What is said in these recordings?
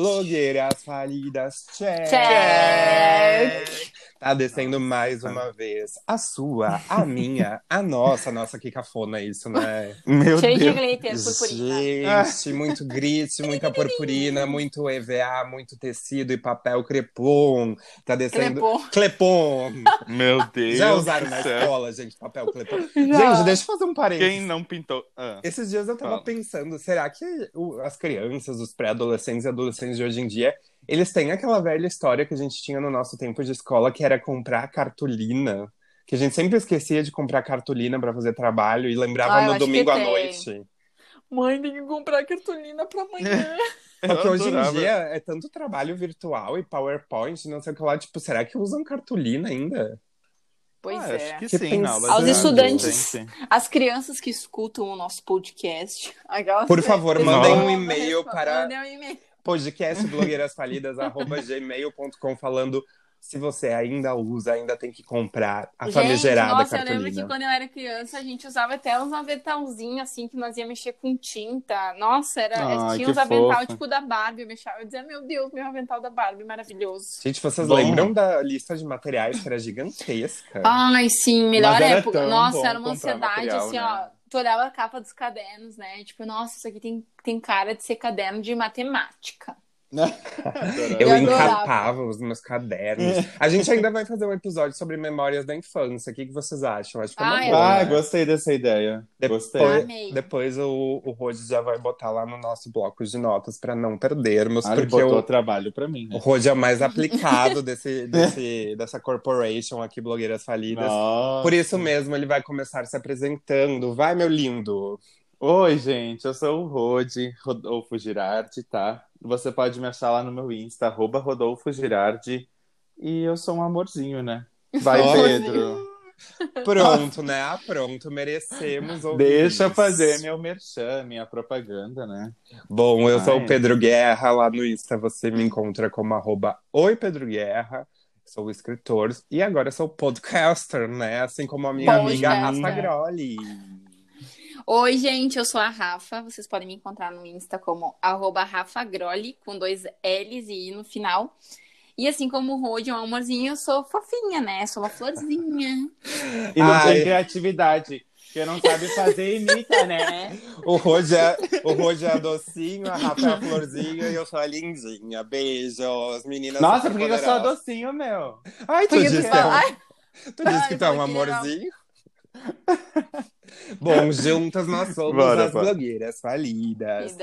Blogueiras falidas, check. Check. Tá descendo mais uma vez. A sua, a minha, a nossa. Nossa, que cafona isso, né? Meu Cheio de Deus. glitter, purpurina. Gente, muito grit, muita purpurina, muito EVA, muito tecido e papel crepom. Tá descendo. Crepom. Clepom. Meu Deus. Já usaram na escola, gente, papel clepom. Já. Gente, deixa eu fazer um parênteses. Quem não pintou? Ah. Esses dias eu tava Fala. pensando, será que as crianças, os pré-adolescentes e adolescentes de hoje em dia, eles têm aquela velha história que a gente tinha no nosso tempo de escola, que era comprar cartolina? Que a gente sempre esquecia de comprar cartolina pra fazer trabalho e lembrava Ah, no domingo à noite. Mãe, tem que comprar cartolina pra amanhã. Porque Eu hoje em dia é tanto trabalho virtual e PowerPoint, não sei o que lá, tipo, será que usam cartolina ainda? Pois Ah, é. Acho que Que sim, pens- aula Aos estudantes. As crianças que escutam o nosso podcast, Por favor, mandem um e-mail para- Mandem um e-mail. podcastblogueirasfalidas.gmail.com falando se você ainda usa, ainda tem que comprar a Gente, famigerada nossa, eu cartolina. lembro que quando eu era criança, a gente usava até uns aventalzinhos, assim, que nós ia mexer com tinta. Nossa, era, Ai, tinha uns avental, tipo, da Barbie. Eu, mexava, eu dizia, meu Deus, meu avental da Barbie, maravilhoso. Gente, vocês Bom. lembram da lista de materiais que era gigantesca? Ai, sim, melhor época. Nossa, era uma ansiedade, material, assim, né? ó. Tu olhava a capa dos cadernos, né? Tipo, nossa, isso aqui tem, tem cara de ser caderno de matemática. Eu encapava os meus cadernos. A gente ainda vai fazer um episódio sobre memórias da infância. O que, que vocês acham? Acho que é uma Ai, boa, Ah, né? gostei dessa ideia. Gostei. Depois, Amei. depois o, o Rod já vai botar lá no nosso bloco de notas para não perdermos, Ah, ele porque botou o, trabalho pra mim. o Né? Rod é o mais aplicado desse, desse, dessa corporation aqui, Blogueiras Falidas. Nossa. Por isso mesmo, ele vai começar se apresentando. Vai, meu lindo! Oi, gente, eu sou o Rodi, Rodolfo Girardi, tá? Você pode me achar lá no meu Insta, arroba Rodolfo Girardi. E eu sou um amorzinho, né? Vai. Pedro. Pronto, né? Ah, pronto, merecemos ouvir Deixa eu fazer meu merchan, minha propaganda, né? Bom, eu sou Ai. o Pedro Guerra, lá no Insta você me encontra como arroba Oi Pedro Guerra, sou escritor e agora sou podcaster, né? Assim como a minha amiga Podcaster. Oi, gente, eu sou a Rafa. Vocês podem me encontrar no Insta como arroba Rafa Groli, com dois L's e I no final. E assim como o Rod é um amorzinho, eu sou fofinha, né? Sou uma florzinha. E não tem criatividade. Porque não sabe fazer imita, né? O Rod é, o é a docinho, a Rafa é a florzinha e eu sou a lindinha. Beijos, meninas. Nossa, por que eu sou poderosas. docinho, meu? Ai, tu disse tu que é um- Tu disse que tu é um não. amorzinho? Bom, juntas nós somos Bora, as bora. blogueiras falidas.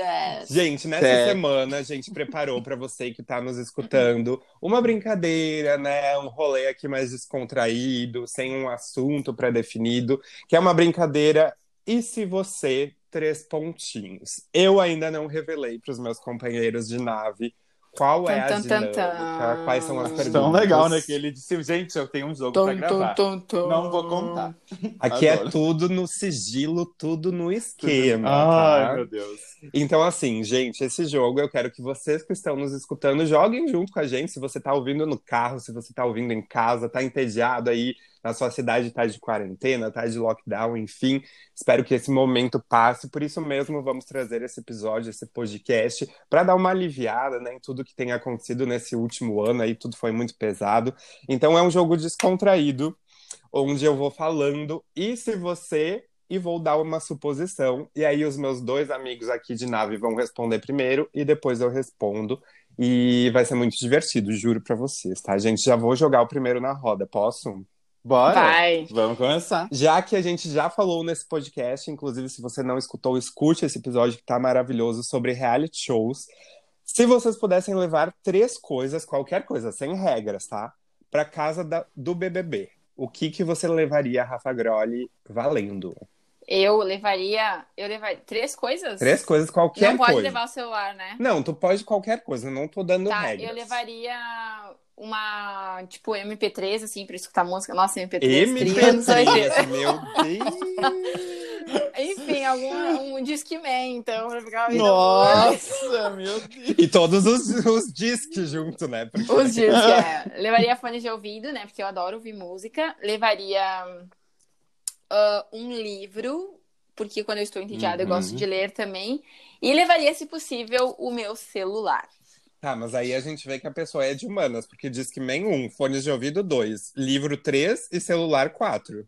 Gente, nessa Certo. semana a gente preparou pra você que tá nos escutando uma brincadeira, né? Um rolê aqui mais descontraído, sem um assunto pré-definido, que é uma brincadeira. E se você três pontinhos? Eu ainda não revelei pros meus companheiros de nave qual é a tan, tan, dinâmica, tan. quais são as perguntas. Tão legal, né? Que ele disse, gente, eu tenho um jogo pra Tum, gravar. tum, tum, tum. Não vou contar. Aqui é Adoro. tudo no sigilo, tudo no esquema, Ai, tá? meu Deus. Então, assim, gente, esse jogo eu quero que vocês que estão nos escutando joguem junto com a gente. Se você tá ouvindo no carro, se você tá ouvindo em casa, tá entediado aí na sua cidade, tá de quarentena, tá de lockdown, enfim. Espero que esse momento passe. Por isso mesmo, vamos trazer esse episódio, esse podcast, para dar uma aliviada né, em tudo que tem acontecido nesse último ano aí. Tudo foi muito pesado. Então, é um jogo descontraído, onde eu vou falando. E se você e vou dar uma suposição. E aí os meus dois amigos aqui de nave vão responder primeiro e depois eu respondo. E vai ser muito divertido, juro pra vocês, tá? Gente, já vou jogar o primeiro na roda, posso? Bora? Vai. Vamos começar. Já que a gente já falou nesse podcast, inclusive se você não escutou, escute esse episódio que tá maravilhoso sobre reality shows. Se vocês pudessem levar três coisas, qualquer coisa, sem regras, tá? Pra casa da- do BBB, o que que você levaria, Rafa Groli, valendo? Eu levaria. Eu levaria. Três coisas? Três coisas, qualquer Não pode coisa. levar o celular, né? Não, tu pode qualquer coisa, não tô dando Tá, regras. eu levaria uma, tipo, MP3, assim, pra escutar música. Nossa, MP3, cria anos 80. MP3, meu Deus. Enfim, algum um Discman, então, pra ficar Nossa, meu Deus. E todos os, os disques junto, né? Porque- Os discos, é. Levaria fone de ouvido, né? Porque eu adoro ouvir música. Levaria ah, um livro, porque quando eu estou entediada eu Uhum. gosto de ler também. E levaria, se possível, o meu celular. Tá, mas aí a gente vê que a pessoa é de humanas, porque diz que men 1, fones de ouvido 2, livro 3 e celular 4.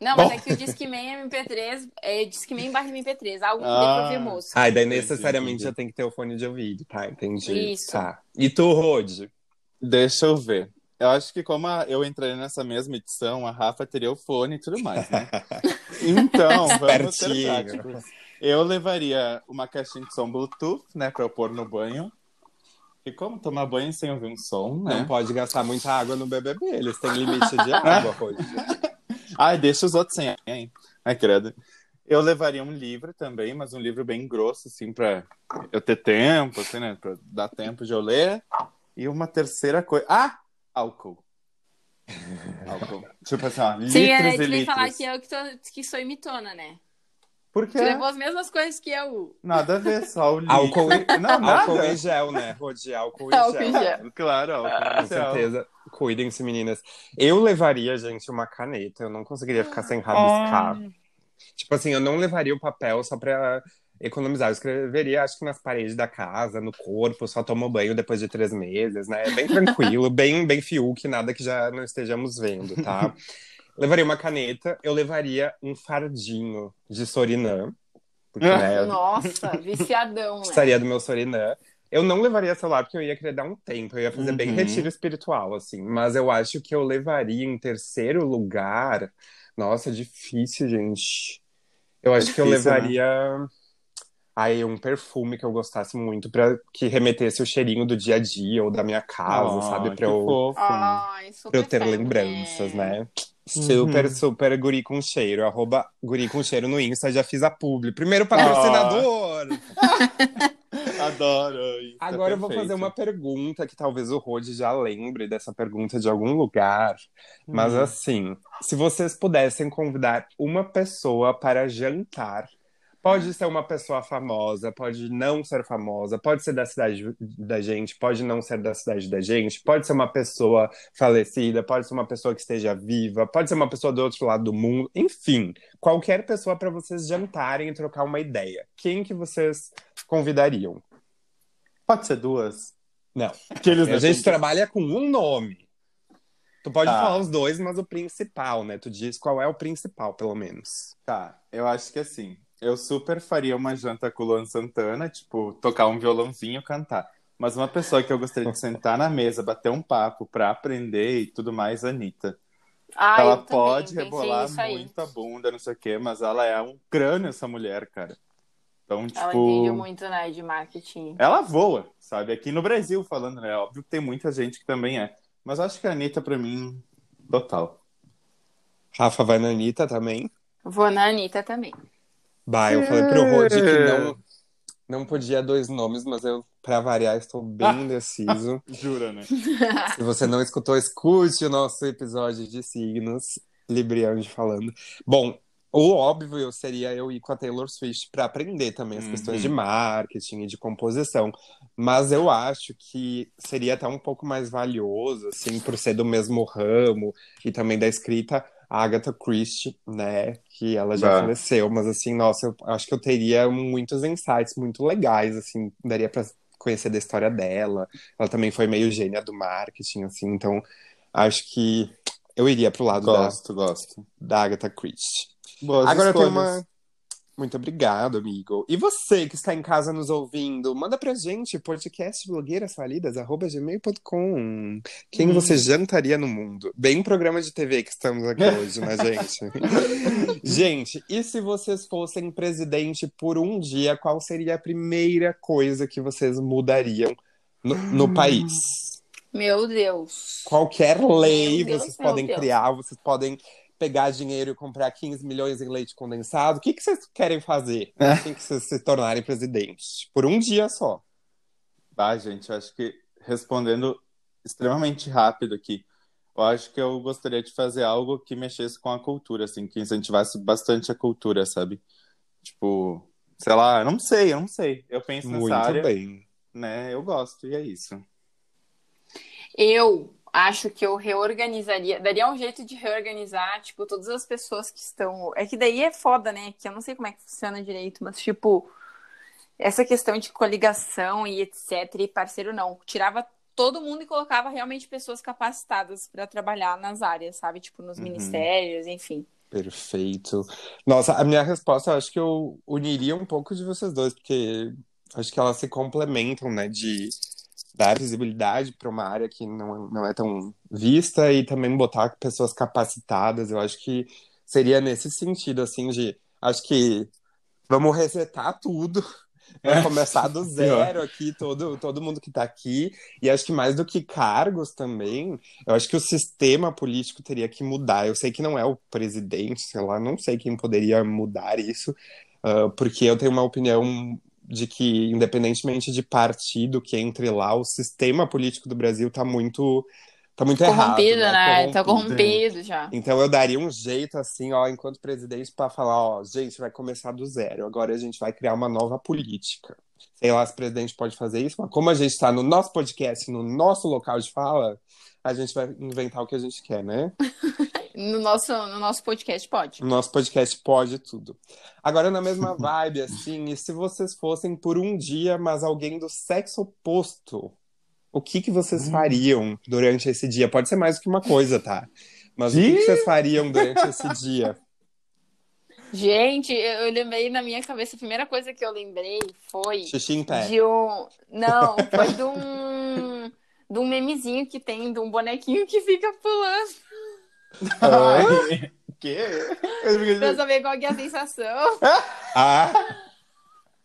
Não, mas é que o Discman MP3 é Discman barra MP3, algo que Ah. moço. Ah, e daí necessariamente entendi. já tem que ter o fone de ouvido, tá? Entendi. Isso. Tá. E tu, Rod? Deixa eu ver. Eu acho que como a- eu entrei nessa mesma edição, a Rafa teria o fone e tudo mais, né? Então, vamos ser práticos. Eu levaria uma caixinha de som Bluetooth, né, pra eu pôr no banho. E como tomar banho sem ouvir um som, né? Não pode gastar muita água no BBB, eles têm limite de água, Rod. Ai, deixa os outros sem, hein? Ai, credo. Eu levaria um livro também, mas um livro bem grosso, assim, pra eu ter tempo, assim, né? Pra dar tempo de eu ler. E uma terceira coisa. Ah! Álcool. Álcool. Tipo assim, ó, Sim, é, litros tu e vem falar litros. que eu que, tô, que sou imitona, né? Por Tu quê? levou as mesmas coisas que eu. Nada a ver, só o litro. Álcool e, Não, nada. álcool e gel, né, Rod? Álcool e Álcool gel. e gel. Claro, álcool. Com e gel. certeza. Cuidem-se, meninas. Eu levaria, gente, uma caneta. Eu não conseguiria ficar sem rabiscar. Tipo assim, eu não levaria o papel só pra economizar. Eu escreveria, acho que nas paredes da casa, no corpo, só tomo banho depois de três meses, né? Bem tranquilo, bem, bem fiuk, nada que já não estejamos vendo, tá? Levaria uma caneta, eu levaria um fardinho de Sorinã. Porque, né, Nossa, viciadão, né? precisaria do meu Sorinã. Eu não levaria celular porque eu ia querer dar um tempo, eu ia fazer bem Uhum. retiro espiritual, assim. Mas eu acho que eu levaria em terceiro lugar. Nossa, difícil, gente. Eu acho que eu Difícil, né? levaria. Aí, um perfume que eu gostasse muito, pra que remetesse o cheirinho do dia a dia ou da minha casa, Ah, sabe? que Pra eu, fofo. Ai, super pra eu ter family, lembranças, né? Super, Uhum. super guri com cheiro. Arroba guri com cheiro no Insta, já fiz a publi. Primeiro patrocinador! Adoro. isso, Agora eu vou fazer uma pergunta que talvez o Rod já lembre dessa pergunta de algum lugar. Mas Hum. assim, se vocês pudessem convidar uma pessoa para jantar, pode ser uma pessoa famosa, pode não ser famosa, pode ser da cidade da gente, pode não ser da cidade da gente, pode ser uma pessoa falecida, pode ser uma pessoa que esteja viva, pode ser uma pessoa do outro lado do mundo, enfim, qualquer pessoa para vocês jantarem e trocar uma ideia. Quem que vocês convidariam? Pode ser duas? Não. Aqueles A gente trabalha com um nome. Tu pode Tá. falar os dois, mas o principal, né? Tu diz qual é o principal, pelo menos. Tá, eu acho que assim, eu super faria uma janta com o Luan Santana, tipo, tocar um violãozinho e cantar. Mas uma pessoa que eu gostaria de sentar na mesa, bater um papo pra aprender e tudo mais, Anitta. Ah, ela pode rebolar muito a bunda, não sei o quê, mas ela é um crânio, essa mulher, cara. Então, Ela tipo. entende muito, né, de marketing. Ela voa, sabe? Aqui no Brasil, falando, né? Óbvio que tem muita gente que também é. Mas eu acho que a Anitta, pra mim, total. Rafa vai na Anitta também. Vou na Anitta também. Bah, eu falei pro Rod que não, não podia dois nomes, mas eu, pra variar, estou bem indeciso. Jura, né? Se você não escutou, escute o nosso episódio de signos, Libriano falando. Bom, o óbvio seria eu ir com a Taylor Swift para aprender também as Uhum. questões de marketing e de composição. Mas eu acho que seria até um pouco mais valioso, assim, por ser do mesmo ramo e também da escrita, a Agatha Christie, né? Que ela já Bah. faleceu, mas assim, nossa, eu acho que eu teria muitos insights muito legais, assim, daria para conhecer da história dela. Ela também foi meio gênia do marketing, assim, então acho que eu iria pro lado da, Gosto, gosto. da Agatha Christie. Boas Agora escolhas. uma. Muito obrigado, amigo. E você que está em casa nos ouvindo, manda pra gente podcastblogueiras.falidas@gmail.com. Quem Hum. você jantaria no mundo? Bem programa de TV que estamos aqui hoje, né, gente? gente, e se vocês fossem presidente por um dia, qual seria a primeira coisa que vocês mudariam no, no Hum. país? Meu Deus. Qualquer lei Deus, vocês podem Deus. criar, vocês podem pegar dinheiro e comprar 15 milhões em leite condensado. O que, que vocês querem fazer É. assim que vocês se tornarem presidente? Por um dia só. Ah, gente, eu acho que respondendo extremamente rápido aqui, eu acho que eu gostaria de fazer algo que mexesse com a cultura, assim, que incentivasse bastante a cultura, sabe? Tipo, sei lá, eu não sei, eu não sei. Eu penso Muito nessa área, bem. né? Eu gosto, e é isso. Eu acho que eu reorganizaria, daria um jeito de reorganizar, tipo, todas as pessoas que estão. É que daí é foda, né? Que eu não sei como é que funciona direito, mas, tipo, essa questão de coligação e etc, e parceiro não, tirava todo mundo e colocava realmente pessoas capacitadas para trabalhar nas áreas, sabe? Tipo, nos Uhum. ministérios, enfim. Perfeito. Nossa, a minha resposta, eu acho que eu uniria um pouco de vocês dois, porque acho que elas se complementam, né? De dar visibilidade para uma área que não, não é tão vista e também botar pessoas capacitadas. Eu acho que seria nesse sentido, assim, de acho que vamos resetar tudo. Vamos É. começar do zero aqui, todo, todo mundo que tá aqui. E acho que mais do que cargos também, eu acho que o sistema político teria que mudar. Eu sei que não é o presidente, sei lá, não sei quem poderia mudar isso, ah, porque eu tenho uma opinião de que, independentemente de partido que entre lá, o sistema político do Brasil tá muito, tá muito errado, Corrompido, né? né? Tá Corrompido. corrompido já. Então eu daria um jeito assim, ó, enquanto presidente, para falar, ó, gente, vai começar do zero. Agora a gente vai criar uma nova política. Sei lá se o presidente pode fazer isso, mas como a gente está no nosso podcast, no nosso local de fala, a gente vai inventar o que a gente quer, né? No nosso, no nosso podcast pode. O nosso podcast pode tudo. Agora, na mesma vibe, assim, e se vocês fossem por um dia, mas alguém do sexo oposto, o que que vocês fariam durante esse dia? Pode ser mais do que uma coisa, tá? Mas o que, que vocês fariam durante esse dia? Gente, eu eu lembrei na minha cabeça, a primeira coisa que eu lembrei foi Xixi em pé. de um. Não, foi de um. De um memezinho que tem, de um bonequinho que fica pulando. Ai, que? Pra saber qual que é a sensação. Ah,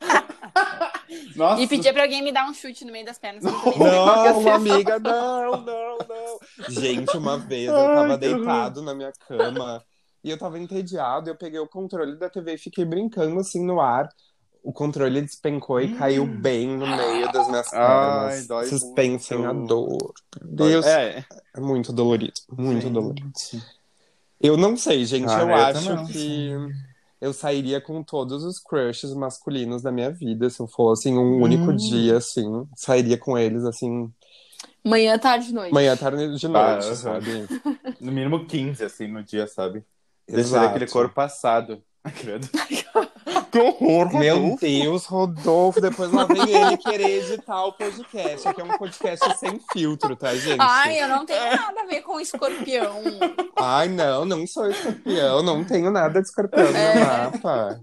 Nossa, E pedir pra alguém me dar um chute no meio das pernas. não, sensação. amiga, não, não, não. Gente, uma vez eu Ai, tava horror. deitado na minha cama e eu tava entediado. Eu peguei o controle da TV e fiquei brincando assim no ar. O controle despencou e caiu bem no meio das minhas Ai, pernas. dói Vocês pensem muito. a dor. Deus, é, É, muito dolorido. Muito gente. dolorido. Eu não sei, gente. Ah, eu, eu acho que eu sairia com todos os crushes masculinos da minha vida. Se eu fosse em um único Hum. dia, assim. Sairia com eles, assim, Manhã, tarde, noite. manhã, tarde de Ah, noite, aham. sabe? no mínimo 15, assim, no dia, sabe? Deixaria Exato. aquele corpo passado. Credo. que horror, Meu Rodolfo. Deus, Rodolfo, depois lá vem ele querer editar o podcast. Aqui é um podcast sem filtro, tá, gente? Ai, eu não tenho nada a ver com escorpião. Ai, não, não sou escorpião, não tenho nada de escorpião no meu É. mapa.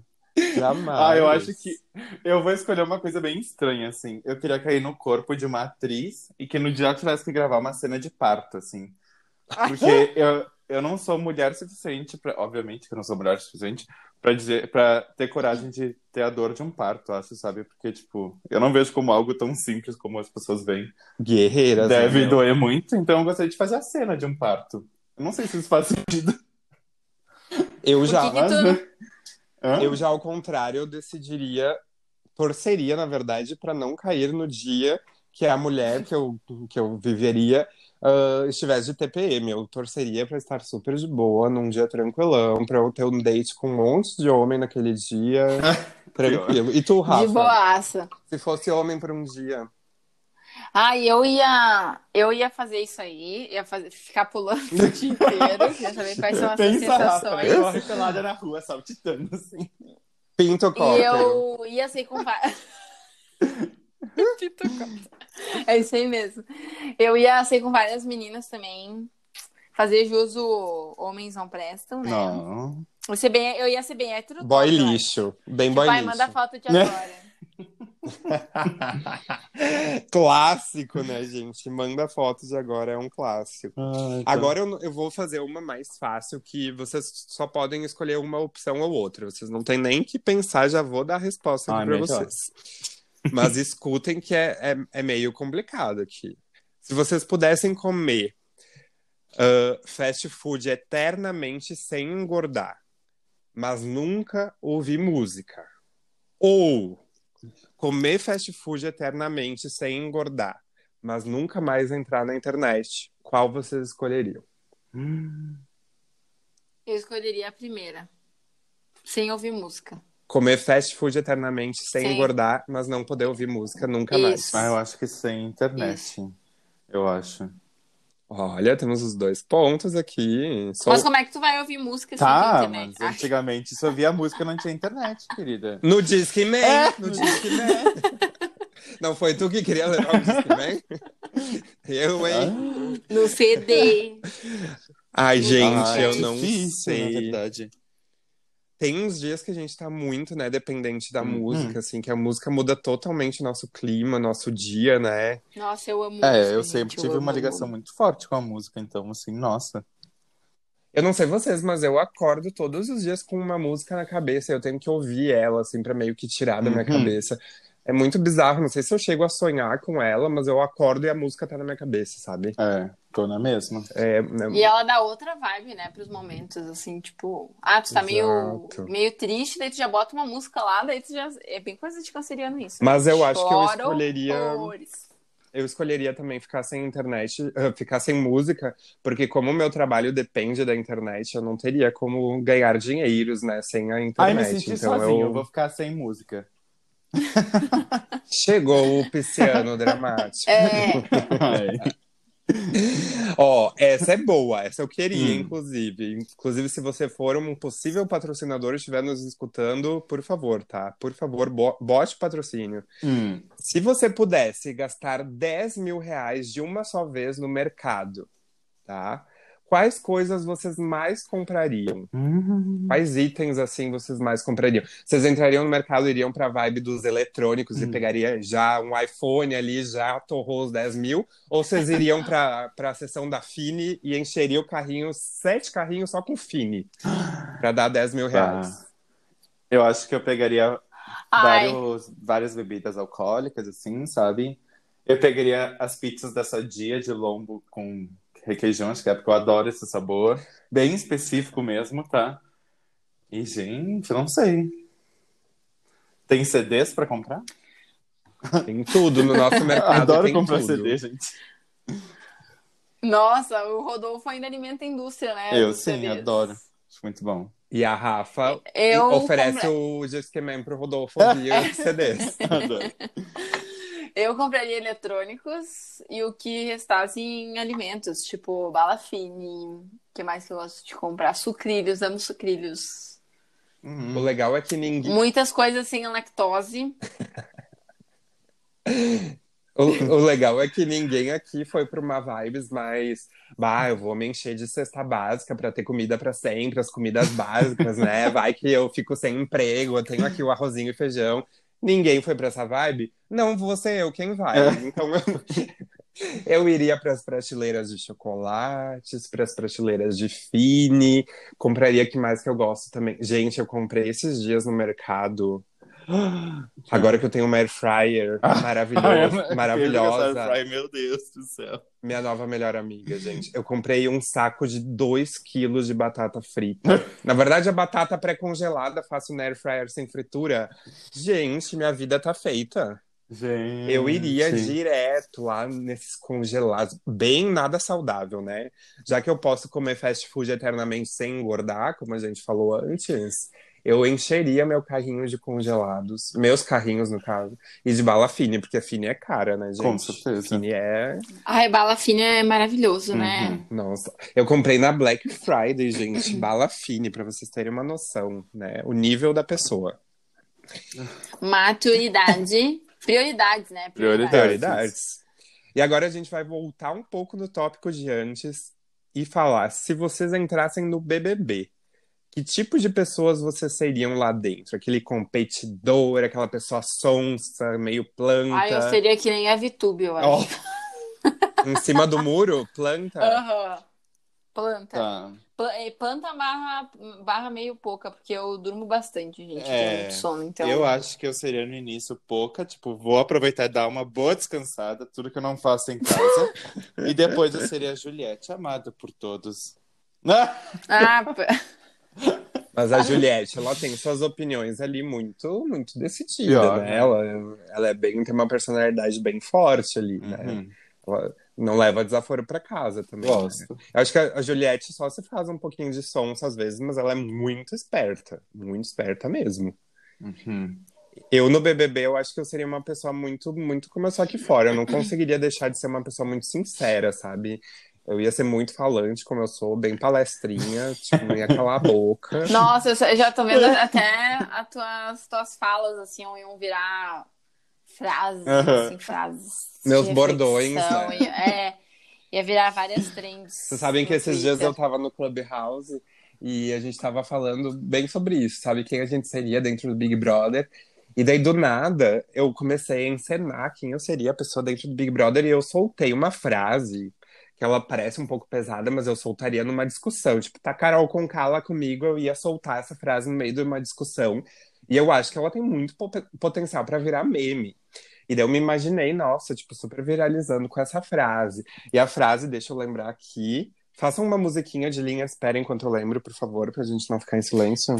Jamais. Ah, eu acho que eu vou escolher uma coisa bem estranha, assim. Eu queria cair no corpo de uma atriz e que no dia eu tivesse que gravar uma cena de parto, assim. Porque eu, eu não sou mulher suficiente pra. Obviamente que eu não sou mulher suficiente pra dizer, para ter coragem de ter a dor de um parto, acho, sabe? Porque, tipo, eu não vejo como algo tão simples como as pessoas veem. Guerreiras. Deve né, meu? doer muito, então eu gostaria de fazer a cena de um parto. Eu não sei se isso faz sentido. Eu já, que que Mas, tu- né? Eu já, ao contrário, eu decidiria, torceria, na verdade, pra não cair no dia que a mulher que eu, que eu viveria ah, estivesse de TPM. Eu torceria pra estar super de boa, num dia tranquilão, pra eu ter um date com um monte de homem naquele dia, tranquilo. E tu, De Rafa, boaça. se fosse homem por um dia? Ai, eu ia, eu ia fazer isso aí, ia fazer, ficar pulando o dia inteiro, queria saber quais são as Pensa, Rafa, sensações. corre pelada na rua, saltitando, assim. Pinto E eu ia ser com Pito Cocker. É isso aí mesmo. Eu ia ser com várias meninas também. Fazer jus o Homens Não Prestam, né? Não. Eu, ser bem, eu ia ser bem hétero. Boy lixo. Bem boy Vai, lixo. manda foto de agora. Clássico, né, gente? Manda fotos de agora, é um clássico. Ai, tá. Agora eu, eu vou fazer uma mais fácil, que vocês só podem escolher uma opção ou outra. Vocês não têm nem que pensar, já vou dar a resposta aqui Ai, pra melhor. vocês. Mas escutem que é, é, é meio complicado aqui. Se vocês pudessem comer ah, fast food eternamente sem engordar, mas nunca ouvir música, ou comer fast food eternamente sem engordar, mas nunca mais entrar na internet, qual vocês escolheriam? Hum. Eu escolheria a primeira. Sem ouvir música. Comer fast food eternamente sem Sim. engordar, mas não poder ouvir música nunca Isso. mais. Ah, eu acho que sem internet. Eu acho. Olha, temos os dois pontos aqui. Sou... Mas como é que tu vai ouvir música sem Tá, internet? mas antigamente só via música não tinha internet, querida. No Disque Man! É, no Disque Man! Não foi tu que queria levar o Disque Man? Eu, hein? No CD. Ai, gente, Ai, eu não difícil, sei. Na verdade. Tem uns dias que a gente tá muito, né, dependente da Uhum. música, assim, que a música muda totalmente nosso clima, nosso dia, né? Nossa, eu amo É, música, eu gente, sempre tive amo, uma ligação amo. muito forte com a música, então, assim, nossa. Eu não sei vocês, mas eu acordo todos os dias com uma música na cabeça. Eu tenho que ouvir ela, assim, pra meio que tirar da minha Uhum. cabeça. É muito bizarro, não sei se eu chego a sonhar com ela, mas eu acordo e a música tá na minha cabeça, sabe? É, tô na mesma. É, né, E ela dá outra vibe, né, pros momentos, assim, tipo, ah, tu tá meio, Exato. meio triste, daí tu já bota uma música lá, daí tu já. É bem coisa de canceriano isso. Mas eu acho que eu escolheria. horrores. Eu escolheria também ficar sem internet, eh, ficar sem música, porque como o meu trabalho depende da internet, eu não teria como ganhar dinheiros, né, sem a Ai, internet. me senti então sozinho, eu... eu vou ficar sem música. Chegou o pisciano dramático. É. Ó, essa é boa, essa eu queria, Hum. inclusive. Inclusive, se você for um possível patrocinador e estiver nos escutando, por favor, tá? Por favor, bo bote patrocínio. Hum. Se você pudesse gastar 10 mil reais de uma só vez no mercado, tá? Quais coisas vocês mais comprariam? Hum. Quais itens assim vocês mais comprariam? Vocês entrariam no mercado, e iriam pra vibe dos eletrônicos e Hum. pegaria já um iPhone ali, já torrou os 10 mil? Ou vocês iriam pra, pra seção da Fini e encheriam o carrinho, sete carrinhos só com Fini, pra dar 10 mil reais? Tá. Eu acho que eu pegaria vários, várias bebidas alcoólicas, assim, sabe? Eu pegaria as pizzas dessa dia de lombo com requeijão, acho que é porque eu adoro esse sabor. Bem específico mesmo, tá? E, gente, não sei. Tem CDs pra comprar? Tem tudo no nosso mercado. Adoro tem comprar tudo. CD, gente. nossa, o Rodolfo ainda alimenta a indústria, né? Eu sim, CDs. adoro. Acho muito bom. E a Rafa Eu oferece compra- o Discman pro Rodolfo os CDs. Adoro. Eu compraria eletrônicos e o que restasse em alimentos, tipo bala fine. O que mais que eu gosto de comprar? Sucrilhos, amo sucrilhos. Uhum. O legal é que ninguém. Muitas coisas sem lactose. O, o legal é que ninguém aqui foi pra uma vibes mais. Bah, eu vou me encher de cesta básica pra ter comida pra sempre, as comidas básicas, né? Vai que eu fico sem emprego, eu tenho aqui o arrozinho e feijão. Ninguém foi pra essa vibe? Não ser eu quem vai. É. Então eu, eu iria pras prateleiras de chocolates, pras prateleiras de fine, compraria que mais que eu gosto também. Gente, eu comprei esses dias no mercado. Agora que eu tenho uma air fryer maravilhosa, maravilhosa, Ai, meu Deus do céu. minha nova melhor amiga, gente. Eu comprei um saco de 2 quilos de batata frita. Na verdade, a batata pré-congelada, faço na air fryer sem fritura. Gente, minha vida tá feita. Gente. Eu iria direto lá nesses congelados. Bem nada saudável, né? Já que eu posso comer fast food eternamente sem engordar, como a gente falou antes, eu encheria meu carrinho de congelados, meus carrinhos, no caso, e de bala fine, porque a fine é cara, né, gente? Com certeza. Fine é. Ai, bala fine é maravilhoso, né? Uhum. Nossa. Eu comprei na Black Friday, gente, bala fine, pra vocês terem uma noção, né? O nível da pessoa. Maturidade. Prioridades, né? Prioridades. Prioridades. E agora a gente vai voltar um pouco no tópico de antes e falar se vocês entrassem no BBB, que tipo de pessoas vocês seriam lá dentro? Aquele competidor, aquela pessoa sonsa, meio planta, Ai, eu seria que nem a VTube, eu Ó, acho. em cima do muro, planta. Aham. Planta. Tá. É, Planta barra, barra meio pouca, porque eu durmo bastante, gente. Eu É, tenho muito sono, então. Eu acho que eu seria no início pouca, tipo, vou aproveitar e dar uma boa descansada, tudo que eu não faço em casa. e depois eu seria a Juliette, amada por todos. Ah! Ah, Mas a Juliette, ela tem suas opiniões ali muito, muito decididas, Pior, né? né? Ela, ela é bem, tem uma personalidade bem forte ali, né? Uhum. Ela não leva desaforo pra casa também. né? Gosto. Eu acho que a Juliette só se faz um pouquinho de sonsa às vezes, mas ela é muito esperta. Muito esperta mesmo. Uhum. Eu, no BBB, eu acho que eu seria uma pessoa muito, muito como eu sou aqui fora. Eu não conseguiria deixar de ser uma pessoa muito sincera, sabe? Eu ia ser muito falante, como eu sou, bem palestrinha, tipo, não ia calar a boca. Nossa, eu já tô vendo até as tuas, tuas falas, assim, iam virar frases, Aham. assim, frases. Meus bordões, né? ia- É, ia virar várias trends. Vocês sabem que esses dias Twitter. eu tava no Clubhouse e a gente tava falando bem sobre isso, sabe? Quem a gente seria dentro do Big Brother. E daí, do nada, eu comecei a encenar quem eu seria a pessoa dentro do Big Brother e eu soltei uma frase que ela parece um pouco pesada, mas eu soltaria numa discussão. Tipo, tá Carol com lá comigo, eu ia soltar essa frase no meio de uma discussão. E eu acho que ela tem muito po- potencial pra virar meme. E daí eu me imaginei, nossa, tipo, super viralizando com essa frase. E a frase, deixa eu lembrar aqui. Façam uma musiquinha de linha espera enquanto eu lembro, por favor, pra gente não ficar em silêncio.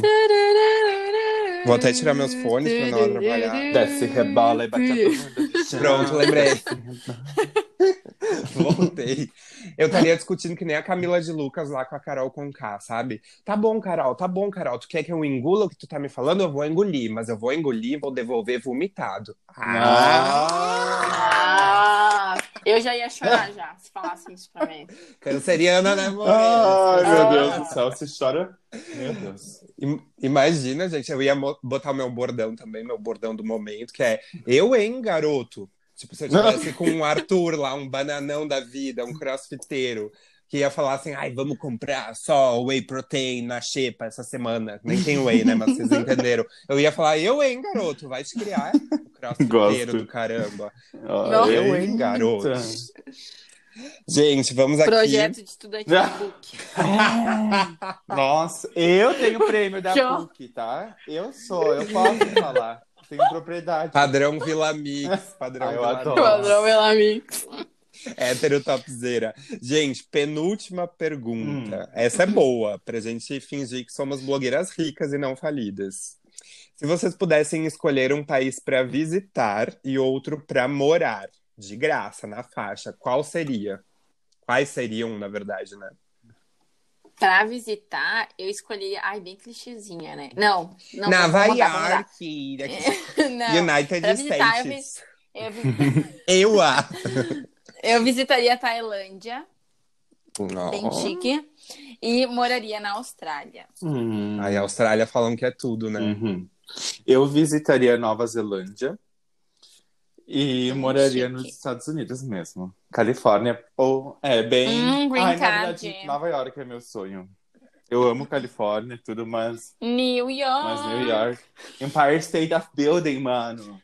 Vou até tirar meus fones pra não atrapalhar. Desce, rebola e bate a bunda. Pronto, lembrei. Voltei. Eu estaria discutindo que nem a Camila de Lucas lá com a Carol Conká, sabe? Tá bom, Carol, tá bom, Carol. Tu quer que eu engula o que tu tá me falando? Eu vou engolir, mas eu vou engolir e vou devolver vomitado. Ah, Ah, eu já ia chorar já, se falasse isso pra mim. canceriana, né, amor? Ai, meu Ah. Deus do céu, você chora. Meu Deus. Im- Imagina, gente, eu ia botar o meu bordão também, meu bordão do momento, que é eu, hein, garoto? Tipo, se eu tivesse com um Arthur lá, um bananão da vida, um crossfiteiro, que ia falar assim, ai, vamos comprar só whey protein na xepa essa semana. Nem tem whey, né? Mas vocês entenderam. Eu ia falar, eu, hein, garoto, vai te criar. O crossfiteiro do caramba. Não. Eu, hein, garoto. Gente, vamos aqui. Projeto de estudante da PUC. Nossa, eu tenho o prêmio da ó- PUC, tá? Eu sou, eu posso falar. Tenho propriedade. Padrão Vila Mix, padrão Ah, eu Vila adoro. Mix. Padrão Melamix. Hétero topzera. Gente, penúltima pergunta. Essa é boa, pra gente fingir que somos blogueiras ricas e não falidas. Se vocês pudessem escolher um país pra visitar e outro pra morar, de graça, na faixa, qual seria? Quais seriam, na verdade, né? Pra visitar, eu escolhi. Ai, bem clichêzinha, né? Não, não. Nova York. Não. United Pra visitar, eu States. Eu, vi- Eu, ah. eu visitaria a Tailândia, bem Nossa. chique, e moraria na Austrália. Hum. Aí a Austrália falam que é tudo, né? Uhum. Eu visitaria Nova Zelândia e moraria chique. nos Estados Unidos mesmo. Califórnia, ou é bem. Hum, green Ai, na card. verdade, Nova York é meu sonho. Eu amo Califórnia e tudo, mas, New York. mas New York. Empire State of Building, mano.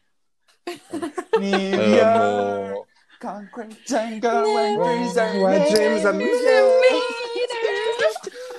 New York. Concrete jungle What dreams are made.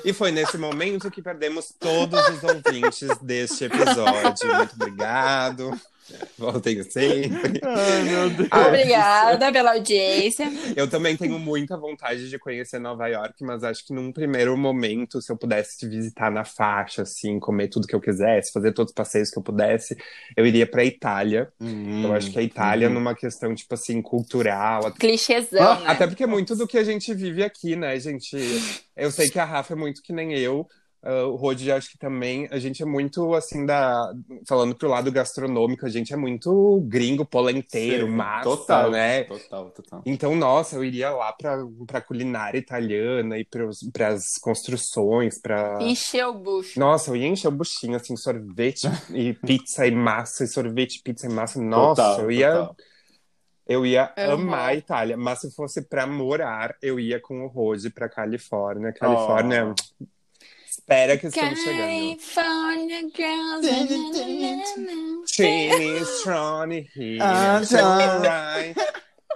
E foi nesse momento que perdemos todos os ouvintes deste episódio. Muito obrigado. Voltem sempre. Ai, meu Deus. Obrigada pela audiência. Eu também tenho muita vontade de conhecer Nova York, mas acho que num primeiro momento, se eu pudesse te visitar na faixa, assim, comer tudo que eu quisesse, fazer todos os passeios que eu pudesse, eu iria pra Itália. Hum, Eu acho que a Itália, uhum. numa questão, tipo assim, cultural, Clichêzão, né? Até porque é muito do que a gente vive aqui, né, gente? Eu sei que a Rafa é muito que nem eu. Ah, o Rod, acho que também. A gente é muito, assim, da. Falando pro lado gastronômico, a gente é muito gringo, polenteiro, Sim, massa, total, né? Total, total. Então, nossa, eu iria lá pra, pra culinária italiana e pros, pras construções, pra. Encheu o bucho. Nossa, eu ia encher o buchinho, assim, sorvete e pizza e massa, e sorvete, pizza e massa. Nossa, Total, eu ia. total. Eu ia Amo. amar a Itália, mas se fosse pra morar, eu ia com o Rose pra Califórnia. Califórnia, Oh. Espera que estamos chegando. California girls. here.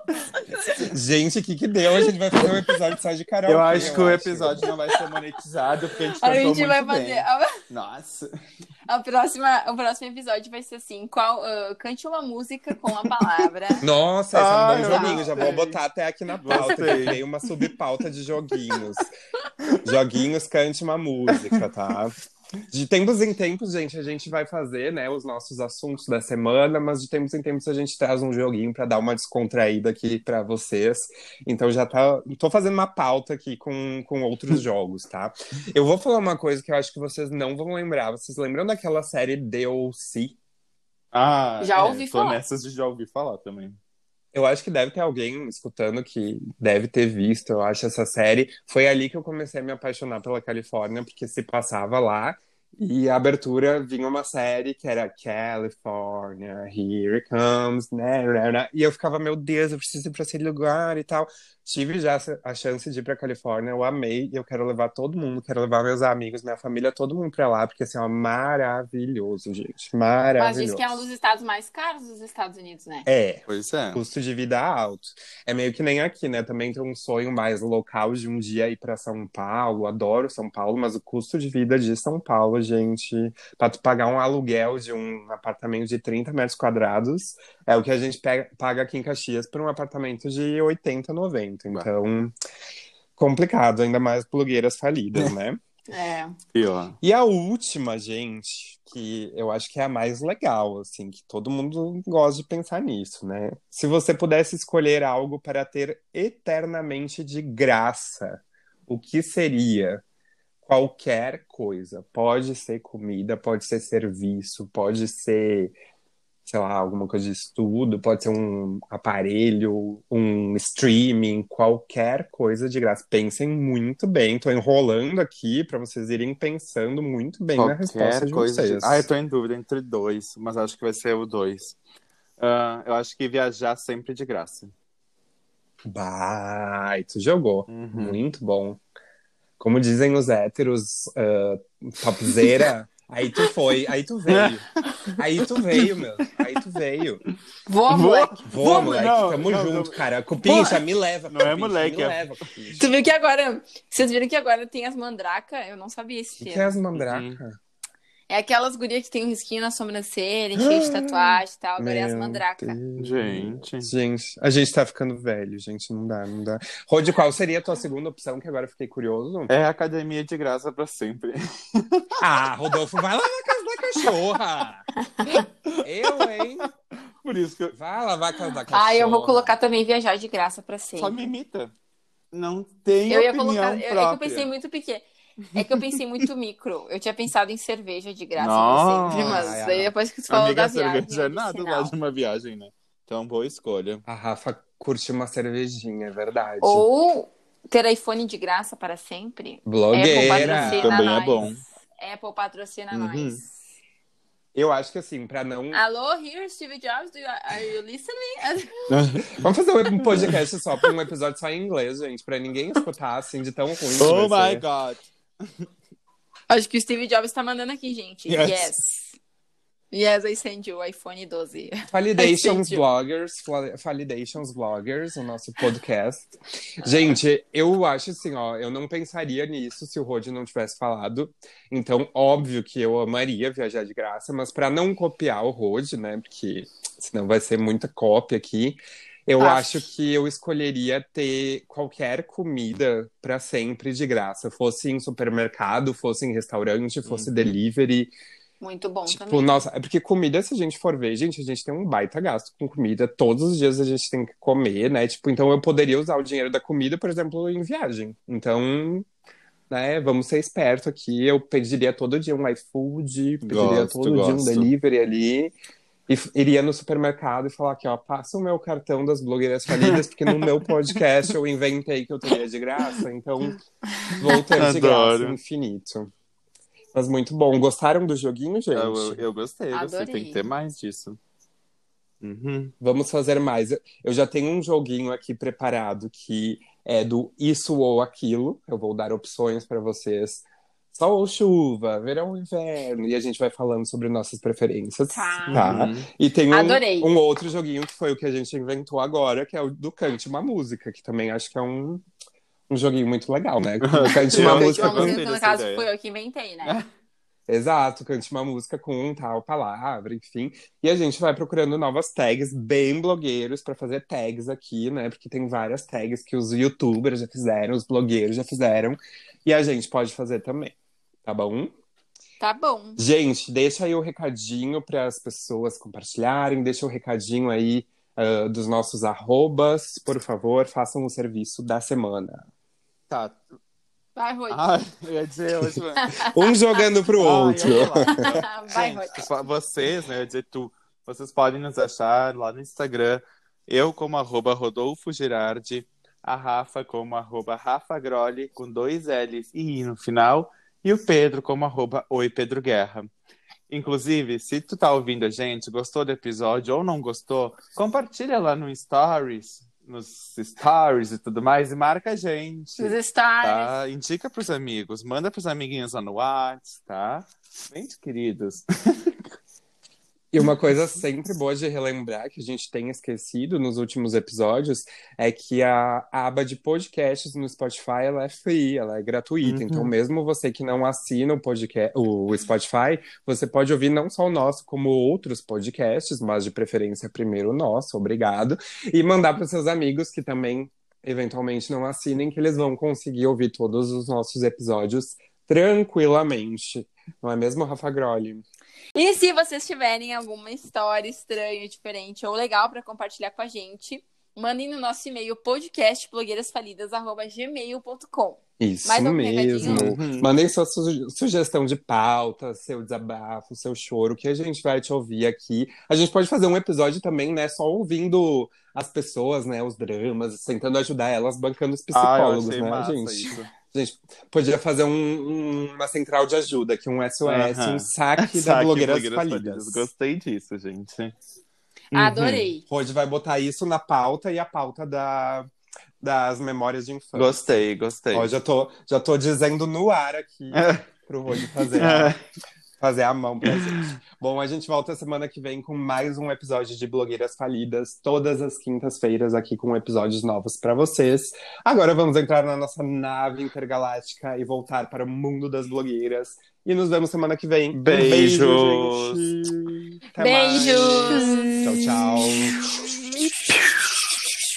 Gente, o que que deu? A gente vai fazer um episódio só de karaokê. Eu acho que o episódio não vai ser monetizado, porque a gente A gente muito vai bem. fazer. Nossa. A próxima, o próximo episódio vai ser assim: qual, ah, cante uma música com a palavra. Nossa, esse é um Ah, bom eu joguinho. Já vou botar até aqui na pauta. Criei uma subpauta de joguinhos. joguinhos, cante uma música, tá? De tempos em tempos, gente, a gente vai fazer, né, os nossos assuntos da semana, mas de tempos em tempos a gente traz um joguinho pra dar uma descontraída aqui pra vocês. Então já tá, tô fazendo uma pauta aqui com, com outros jogos, tá? Eu vou falar uma coisa que eu acho que vocês não vão lembrar. Vocês lembram daquela série DLC? Ah, Já é, ouvi tô falar. nessas de já ouvi falar também. Eu acho que deve ter alguém escutando que deve ter visto, eu acho, essa série. Foi ali que eu comecei a me apaixonar pela Califórnia, porque se passava lá. E a abertura vinha uma série que era California, Here It Comes, né, né, né? E eu ficava, meu Deus, eu preciso ir pra esse lugar e tal. Tive já a chance de ir pra Califórnia, eu amei, e eu quero levar todo mundo, quero levar meus amigos, minha família, todo mundo pra lá, porque assim, é maravilhoso, gente. Maravilhoso. Mas diz que é um dos estados mais caros dos Estados Unidos, né? É, Pois é. custo de vida alto. É meio que nem aqui, né? Também tem um sonho mais local de um dia ir para São Paulo. Adoro São Paulo, mas o custo de vida de São Paulo, gente, para tu pagar um aluguel de um apartamento de 30 metros quadrados, é o que a gente pega- paga aqui em Caxias por um apartamento de 80, 90. Então, complicado, ainda mais blogueiras falidas, né? É. Pior. E a última, gente, que eu acho que é a mais legal, assim, que todo mundo gosta de pensar nisso, né? Se você pudesse escolher algo para ter eternamente de graça, o que seria? Qualquer coisa. Pode ser comida, pode ser serviço, pode ser, sei lá, alguma coisa de estudo, pode ser um aparelho, um streaming, qualquer coisa de graça. Pensem muito bem. Tô enrolando aqui para vocês irem pensando muito bem na resposta Qualquer de coisa. vocês. De... Ah, eu tô em dúvida entre dois, mas acho que vai ser o dois. Ah, eu acho que viajar sempre de graça. Vai, tu jogou. Uhum. Muito bom. Como dizem os héteros, uh, topzera, aí tu foi, aí tu veio. Aí tu veio, meu. Aí tu veio. Voa. moleque. Voa, Vamos, moleque, não, tamo não, junto, não. cara. Cupincha, me leva. Não é Cupincha, moleque, Me é- leva, Cupincha. Tu viu que agora. Vocês viram que agora tem as mandraca? Eu não sabia esse O que, termo. que é as mandraca? É aquelas gurias que tem um risquinho na sobrancelha, cheio de tatuagem e tal. Agora é as mandraca. Deus. Gente. Gente, a gente tá ficando velho, gente. Não dá, não dá. Rod, qual seria a tua segunda opção, que agora eu fiquei curioso? É academia de graça pra sempre. Ah, Rodolfo, vai lá na casa da cachorra! Eu, hein? Por isso que eu... Vai lavar a casa da cachorra. Ah, eu vou colocar também viajar de graça pra sempre. só me imita. Não tem Eu ia opinião colocar. eu- É que eu própria. pensei muito pequeno. É que eu pensei muito micro. Eu tinha pensado em cerveja de graça Nossa. pra sempre, mas Ai, ai. depois que tu falou Amiga, da viagem. cerveja é nada lá de uma viagem, né? Então, boa escolha. A Rafa curte uma cervejinha, é verdade. Ou ter iPhone de graça para sempre. Apple Blogueira. patrocina Também é nós. bom. Apple patrocina Uhum. nós. Eu acho que assim, pra não. Alô, here, Steve Jobs, do you, are you listening? Vamos fazer um podcast só pra um episódio só em inglês, gente, pra ninguém escutar assim de tão ruim. oh my ser. god. Acho que o Steve Jobs tá mandando aqui, gente. Yes. Yes. Yes, I send you o iPhone 12. Validations. Bloggers, Validations Bloggers, o nosso podcast. Gente, eu acho assim, ó, eu não pensaria nisso se o Rod não tivesse falado. Então, óbvio que eu amaria viajar de graça, mas pra não copiar o Rod, né, porque senão vai ser muita cópia aqui, eu Ah. acho que eu escolheria ter qualquer comida pra sempre de graça. Fosse em supermercado, fosse em restaurante, fosse Uhum. delivery. Muito bom Tipo, também. nossa, é porque comida, se a gente for ver, gente, a gente tem um baita gasto com comida. Todos os dias a gente tem que comer, né? Tipo, então eu poderia usar o dinheiro da comida, por exemplo, em viagem. Então, né, vamos ser esperto aqui. Eu pediria todo dia um iFood, pediria Gosto, todo dia um gosto. delivery ali. E iria no supermercado e falar aqui, ó, passa o meu cartão das blogueiras falidas, porque no meu podcast eu inventei que eu teria de graça, então vou ter de graça Adoro. infinito. Mas muito bom. Gostaram do joguinho, gente? Eu, eu, eu gostei, gostei. Adorei. Tem que ter mais disso. Uhum. Vamos fazer mais. Eu já tenho um joguinho aqui preparado que é do isso ou aquilo. Eu vou dar opções para vocês. Sol ou chuva, verão ou inverno. E a gente vai falando sobre nossas preferências. Tá. Uhum. E tem um, um outro joguinho que foi o que a gente inventou agora, que é o do Cante uma Música, que também acho que é um, um joguinho muito legal, né? Cante uma música Uma música no caso, ideia. foi eu que inventei, né? Exato, cante uma música com tal palavra, enfim. E a gente vai procurando novas tags bem blogueiros para fazer tags aqui, né? Porque tem várias tags que os youtubers já fizeram, os blogueiros já fizeram, e a gente pode fazer também. Tá bom? Tá bom. Gente, deixa aí o recadinho para as pessoas compartilharem, deixa o recadinho aí ah, dos nossos arrobas, por favor, façam o serviço da semana. Tá. Vai, Rui. Ah, eu ia dizer hoje. Um jogando pro Ah, outro. Vai, Gente, Rui. vo- vocês, né? Eu ia dizer tu. Vocês podem nos achar lá no Instagram, Eu como arroba Rodolfo Girardi, a Rafa como arroba Rafa Groli, com dois L's e I no final, e o Pedro como arroba Oi Pedro Guerra. Inclusive, se tu tá ouvindo a gente, gostou do episódio ou não gostou, compartilha lá no Stories, nos Stories e tudo mais, e marca a gente. Os stars. Tá? Indica pros amigos, manda pros amiguinhos lá no WhatsApp, tá? Bem queridos. E uma coisa sempre boa de relembrar, que a gente tem esquecido nos últimos episódios, é que a, aba de podcasts no Spotify ela é free, ela é gratuita. Uhum. Então, mesmo você que não assina o, podcast, o Spotify, você pode ouvir não só o nosso, como outros podcasts, mas de preferência primeiro o nosso, obrigado. E mandar para seus amigos que também eventualmente não assinem, que eles vão conseguir ouvir todos os nossos episódios tranquilamente. Não é mesmo, Rafa Grolli? E se vocês tiverem alguma história estranha, diferente ou legal para compartilhar com a gente, mandem no nosso e-mail podcastblogueirasfalidas.gmail.com. Isso mesmo. Uhum. Mandem sua su- sugestão de pauta, seu desabafo, seu choro, que a gente vai te ouvir aqui. A gente pode fazer um episódio também, né? Só ouvindo as pessoas, né? Os dramas, tentando ajudar elas, bancando os Ah, eu psicólogos, achei né, massa gente? isso. Gente podia fazer um- um- uma central de ajuda aqui, um SOS, Aham. um saque da Saque Blogueiras Blogueiras Falidas. Gostei disso, gente. Adorei. Hoje vai botar isso na pauta e a pauta da, das memórias de infância. Gostei, gostei. Ó, já tô, já tô dizendo no ar aqui É. pro Rony fazer a, fazer a mão pra gente. Bom, a gente volta semana que vem com mais um episódio de Blogueiras Falidas, todas as quintas-feiras aqui com episódios novos pra vocês. Agora vamos entrar na nossa nave intergaláctica e voltar para o mundo das blogueiras. E nos vemos semana que vem. Um Beijos. beijo, gente. Até mais. Beijos. Tchau, tchau.